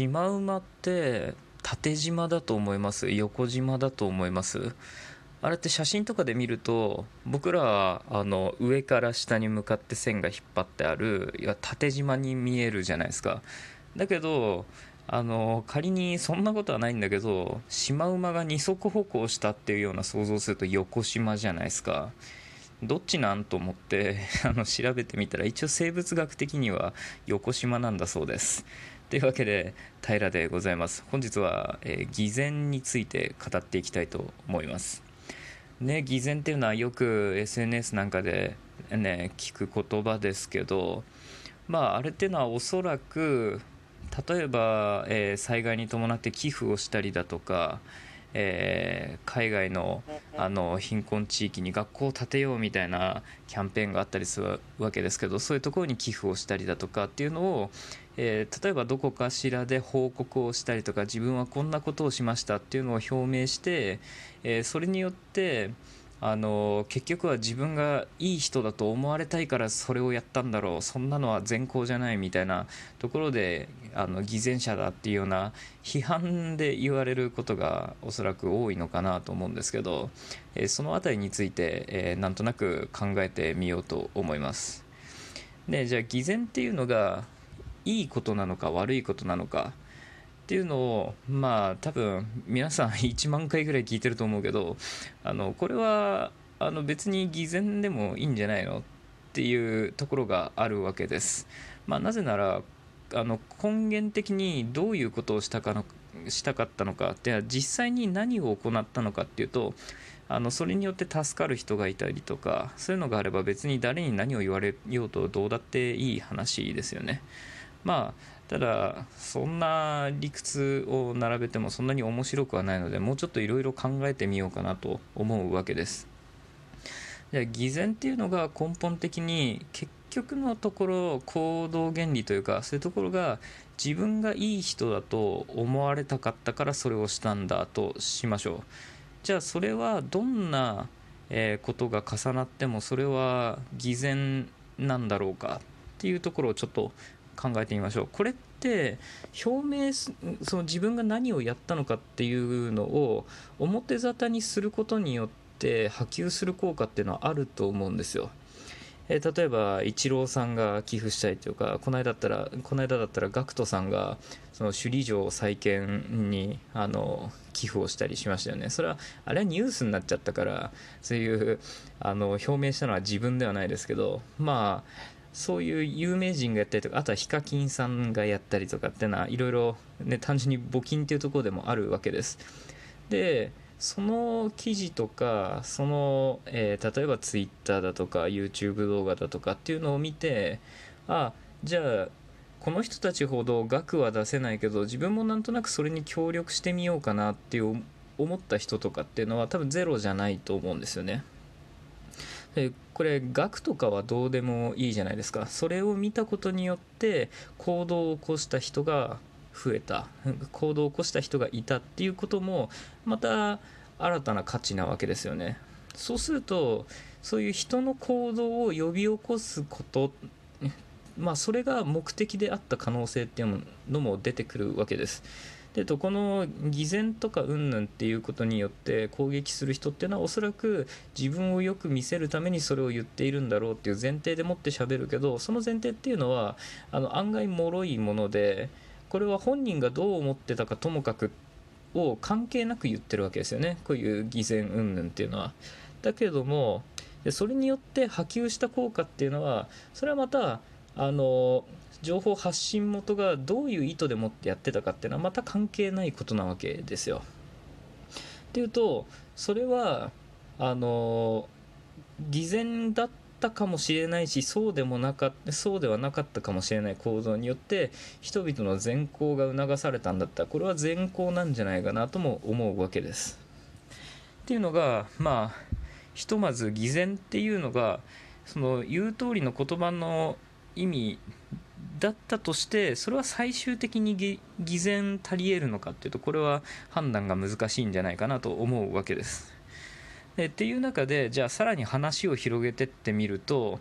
シマウマって縦縞だと思います。横縞だと思います。あれって写真とかで見ると僕らはあの上から下に向かって線が引っ張ってあるいや縦縞に見えるじゃないですか。だけどあの仮にそんなことはないんだけどシマウマが二足歩行したっていうような想像すると横縞じゃないですか。どっちなんと思って あの調べてみたら一応生物学的には横縞なんだそうです。というわけで平でございます。本日は、えー、偽善について語っていきたいと思います。ね偽善っていうのはよく SNS なんかでね聞く言葉ですけどまああれっていうのはおそらく例えば、えー、災害に伴って寄付をしたりだとかえー、海外のあの貧困地域に学校を建てようみたいなキャンペーンがあったりするわけですけどそういうところに寄付をしたりだとかっていうのを、えー、例えばどこかしらで報告をしたりとか自分はこんなことをしましたっていうのを表明して、えー、それによってあの結局は自分がいい人だと思われたいからそれをやったんだろうそんなのは善行じゃないみたいなところであの偽善者だっていうような批判で言われることがおそらく多いのかなと思うんですけど、えー、その辺りについて、えー、なんとなく考えてみようと思います。でじゃあ偽善っていうのがいいことなのか悪いことなのかっていうのをまあ多分皆さん 1万回ぐらい聞いてると思うけどあのこれはあの別に偽善でもいいんじゃないの？っていうところがあるわけです。まあ、なぜならあの根源的にどういうことをしたかのしたかったのかって実際に何を行ったのかっていうとあのそれによって助かる人がいたりとかそういうのがあれば別に誰に何を言われようとどうだっていい話ですよね。まあただそんな理屈を並べてもそんなに面白くはないのでもうちょっといろいろ考えてみようかなと思うわけです。じゃあ偽善っていうのが根本的に結局のところ行動原理というかそういうところが自分がいい人だと思われたかったからそれをしたんだとしましょう。じゃあそれはどんな、ことが重なってもそれは偽善なんだろうかっていうところをちょっと考えてみましょうこれって表明その自分が何をやったのかっていうのを表沙汰にすることによって波及する効果っていうのはあると思うんですよ。えー、例えばイチローさんが寄付したいというかこの間だったらこの間だったら GACKT さんがその首里城再建にあの寄付をしたりしましたよねそれはあれはニュースになっちゃったからそういうあの表明したのは自分ではないですけどまあそういう有名人がやったりとかあとはヒカキンさんがやったりとかっていうのはいろいろ、ね、単純に募金っていうところでもあるわけですでその記事とかその、えー、例えば Twitter だとか YouTube 動画だとかっていうのを見てあじゃあこの人たちほど額は出せないけど自分もなんとなくそれに協力してみようかなっていう思った人とかっていうのは多分ゼロじゃないと思うんですよね。でこれ額とかはどうでもいいじゃないですか。それを見たことによって行動を起こした人が増えた。行動を起こした人がいたっていうこともまた新たな価値なわけですよね。そうするとそういう人の行動を呼び起こすことまあそれが目的であった可能性っていうのも出てくるわけです。でとこの偽善とか云々っていうことによって攻撃する人っていうのはおそらく自分をよく見せるためにそれを言っているんだろうっていう前提でもって喋るけどその前提っていうのはあの案外脆いものでこれは本人がどう思ってたかともかくを関係なく言ってるわけですよねこういう偽善云々っていうのは。だけどもそれによって波及した効果っていうのはそれはまたあの情報発信元がどういう意図でもってやってたかっていうのはまた関係ないことなわけですよ。っていうとそれはあの偽善だったかもしれないしそうでもなかそうではなかったかもしれない行動によって人々の善行が促されたんだったらこれは善行なんじゃないかなとも思うわけです。っていうのがまあひとまず偽善っていうのがその言う通りの言葉の意味だったとしてそれは最終的に偽善足りえるのかっていうとこれは判断が難しいんじゃないかなと思うわけです。でっていう中でじゃあさらに話を広げてってみると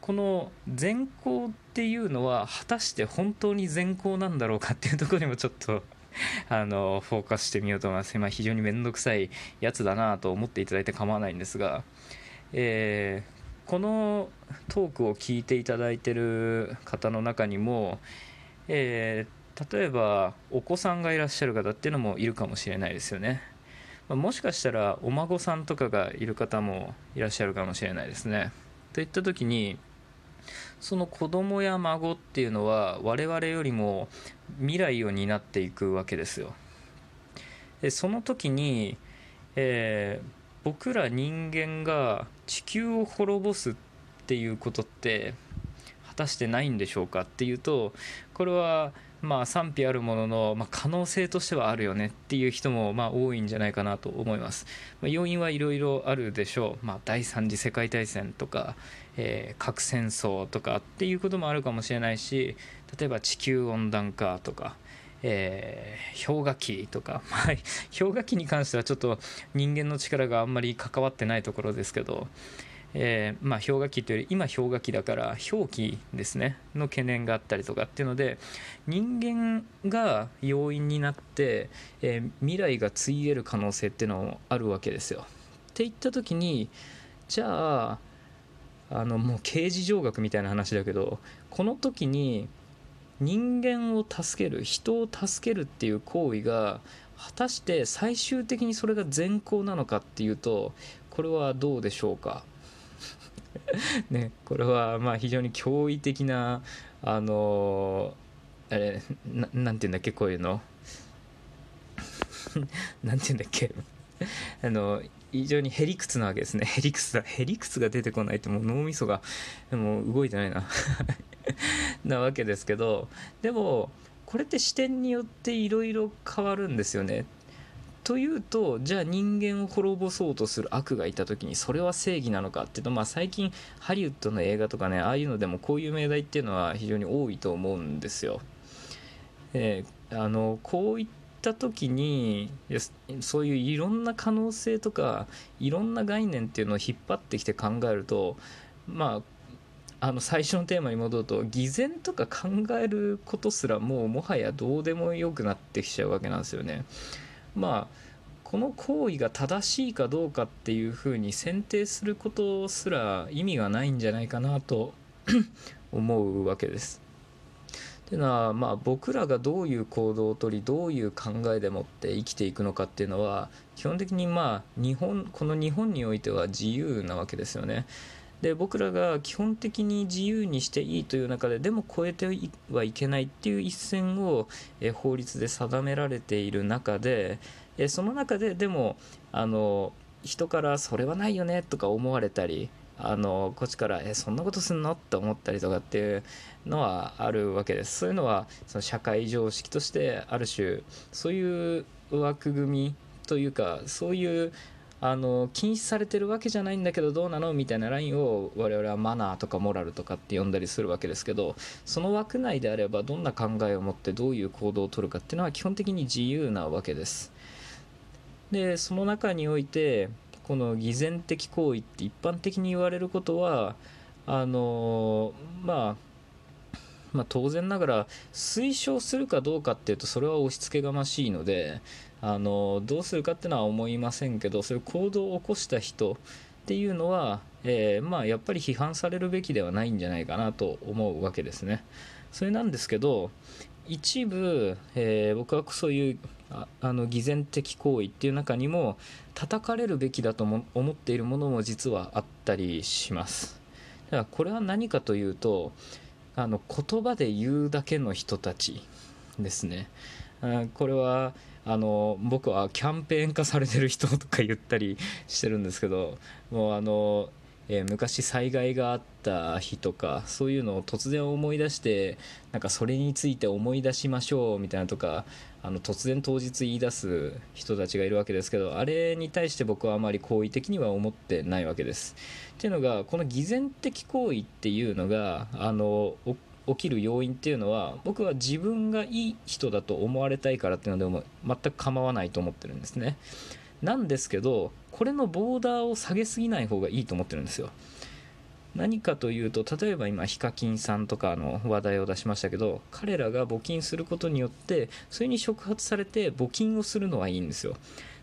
この善行っていうのは果たして本当に善行なんだろうかっていうところにもちょっと あのフォーカスしてみようと思います、まあ、非常に面倒くさいやつだなと思っていただいて構わないんですが、えー、このトークを聞いていただいてる方の中にも、えー、例えばお子さんがいらっしゃる方っていうのもいるかもしれないですよね、もしかしたらお孫さんとかがいる方もいらっしゃるかもしれないですね。といった時にその子供や孫っていうのは我々よりも未来を担っていくわけですよ。でその時に、えー、僕ら人間が地球を滅ぼすっていうことって果たしてないんでしょうかっていうとこれはまあ賛否あるものの、まあ、可能性としてはあるよねっていう人もまあ多いんじゃないかなと思います、まあ、要因はいろいろあるでしょう、まあ、第三次世界大戦とか、えー、核戦争とかっていうこともあるかもしれないし例えば地球温暖化とかえー、氷河期とか、まあ、氷河期に関してはちょっと人間の力があんまり関わってないところですけど、えー、まあ、氷河期というより今氷河期だから氷期ですねの懸念があったりとかっていうので人間が要因になって、えー、未来がついえる可能性っていうのもあるわけですよ。っていった時にじゃああのもう刑事上学みたいな話だけどこの時に人間を助ける人を助けるっていう行為が果たして最終的にそれが善行なのかっていうとこれはどうでしょうか？ね、これはまあ非常に驚異的なあのあれななんて言うんだっけこういうの？なんて言うんだっけ？あの非常にへりくつなわけですね。へりくつだへりくつが出てこないともう脳みそがもう動いてないな。なわけですけどでもこれって視点によっていろいろ変わるんですよねというとじゃあ人間を滅ぼそうとする悪がいた時にそれは正義なのかっていうと、まあ、最近ハリウッドの映画とかねああいうのでもこういう命題っていうのは非常に多いと思うんですよ。えー、あのこういった時にそういういろんな可能性とかいろんな概念っていうのを引っ張ってきて考えるとまああの最初のテーマに戻ると偽善とか考えることすらもうもはやどうでもよくなってきちゃうわけなんですよね。まあこの行為が正しいかどうかっていうふうに選定することすら意味がないんじゃないかなと 思うわけです。っていうのは、まあ、僕らがどういう行動をとりどういう考えでもって生きていくのかっていうのは基本的にまあ日本この日本においては自由なわけですよね。で僕らが基本的に自由にしていいという中ででも超えてはいけないっていう一線を、え法律で定められている中で、えその中ででもあの人からそれはないよねとか思われたりあのこっちから「えそんなことすんの?」って思ったりとかっていうのはあるわけですそういうのはその社会常識としてある種そういう枠組みというかそういうあの禁止されてるわけじゃないんだけどどうなのみたいなラインを我々はマナーとかモラルとかって呼んだりするわけですけどその枠内であればどんな考えを持ってどういう行動をとるかっていうのは基本的に自由なわけです。でその中においてこの偽善的行為って一般的に言われることはあのまあまあ、当然ながら推奨するかどうかっていうとそれは押し付けがましいのであのどうするかっていうのは思いませんけどそういう行動を起こした人っていうのは、えー、まあ、やっぱり批判されるべきではないんじゃないかなと思うわけですね。それなんですけど一部、えー、僕はそういうああの偽善的行為っていう中にも叩かれるべきだと思っているものも実はあったりします。だからこれは何かというとあの言葉で言うだけの人たちですね。これはあの僕はキャンペーン化されてる人とか言ったりしてるんですけどもうあの、えー、昔災害があった日とかそういうのを突然思い出してなんかそれについて思い出しましょうみたいなとかあの突然当日言い出す人たちがいるわけですけどあれに対して僕はあまり好意的には思ってないわけです。っていうのがこの偽善的行為っていうのがあの起起きる要因っていうのは僕は自分がいい人だと思われたいからっていうのでも全く構わないと思ってるんですね。なんですけどこれのボーダーを下げすぎない方がいいと思ってるんですよ。何かというと例えば今ヒカキンさんとかの話題を出しましたけど彼らが募金することによってそれに触発されて募金をするのはいいんですよ。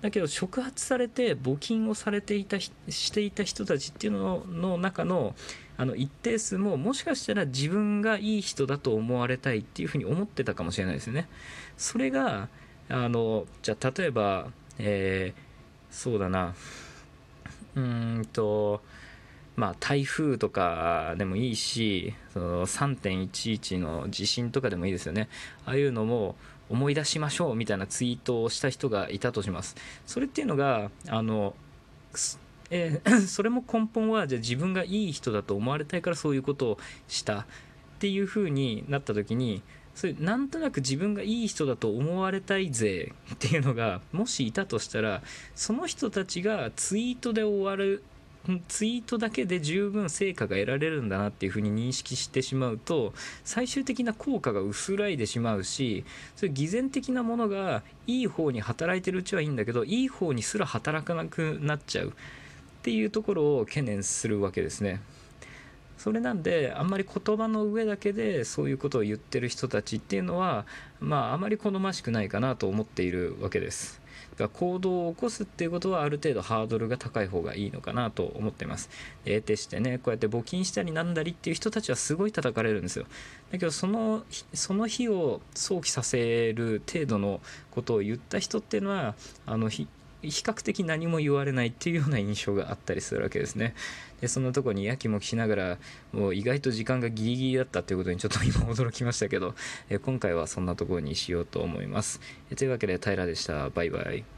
だけど触発されて募金をされていたしていた人たちっていうのの中のあの一定数ももしかしたら自分がいい人だと思われたいっていうふうに思ってたかもしれないですね。それがあのじゃあ例えば、えー、そうだな。うーんとまあ、台風とかでもいいしその3.11の地震とかでもいいですよね。ああいうのも思い出しましょうみたいなツイートをした人がいたとします。それっていうのがあのえー、それも根本はじゃあ自分がいい人だと思われたいからそういうことをしたっていう風になった時にそれなんとなく自分がいい人だと思われたいぜっていうのがもしいたとしたらその人たちがツイートで終わるツイートだけで十分成果が得られるんだなっていうふうに認識してしまうと最終的な効果が薄らいでしまうしそれ偽善的なものがいい方に働いてるうちはいいんだけどいい方にすら働かなくなっちゃうっていうところを懸念するわけですね。それなんであんまり言葉の上だけでそういうことを言ってる人たちっていうのはまああまり好ましくないかなと思っているわけです。が行動を起こすっていうことはある程度ハードルが高い方がいいのかなと思ってます。得てしてねこうやって募金したりなんだりっていう人たちはすごい叩かれるんですよ。だけどそのその日を想起させる程度のことを言った人っていうのはあの比較的何も言われないっていうような印象があったりするわけですね。でそんなとこにやきもきしながらもう意外と時間がギリギリだったっていうことにちょっと今驚きましたけど、え今回はそんなところにしようと思います。というわけで平でした。バイバイ。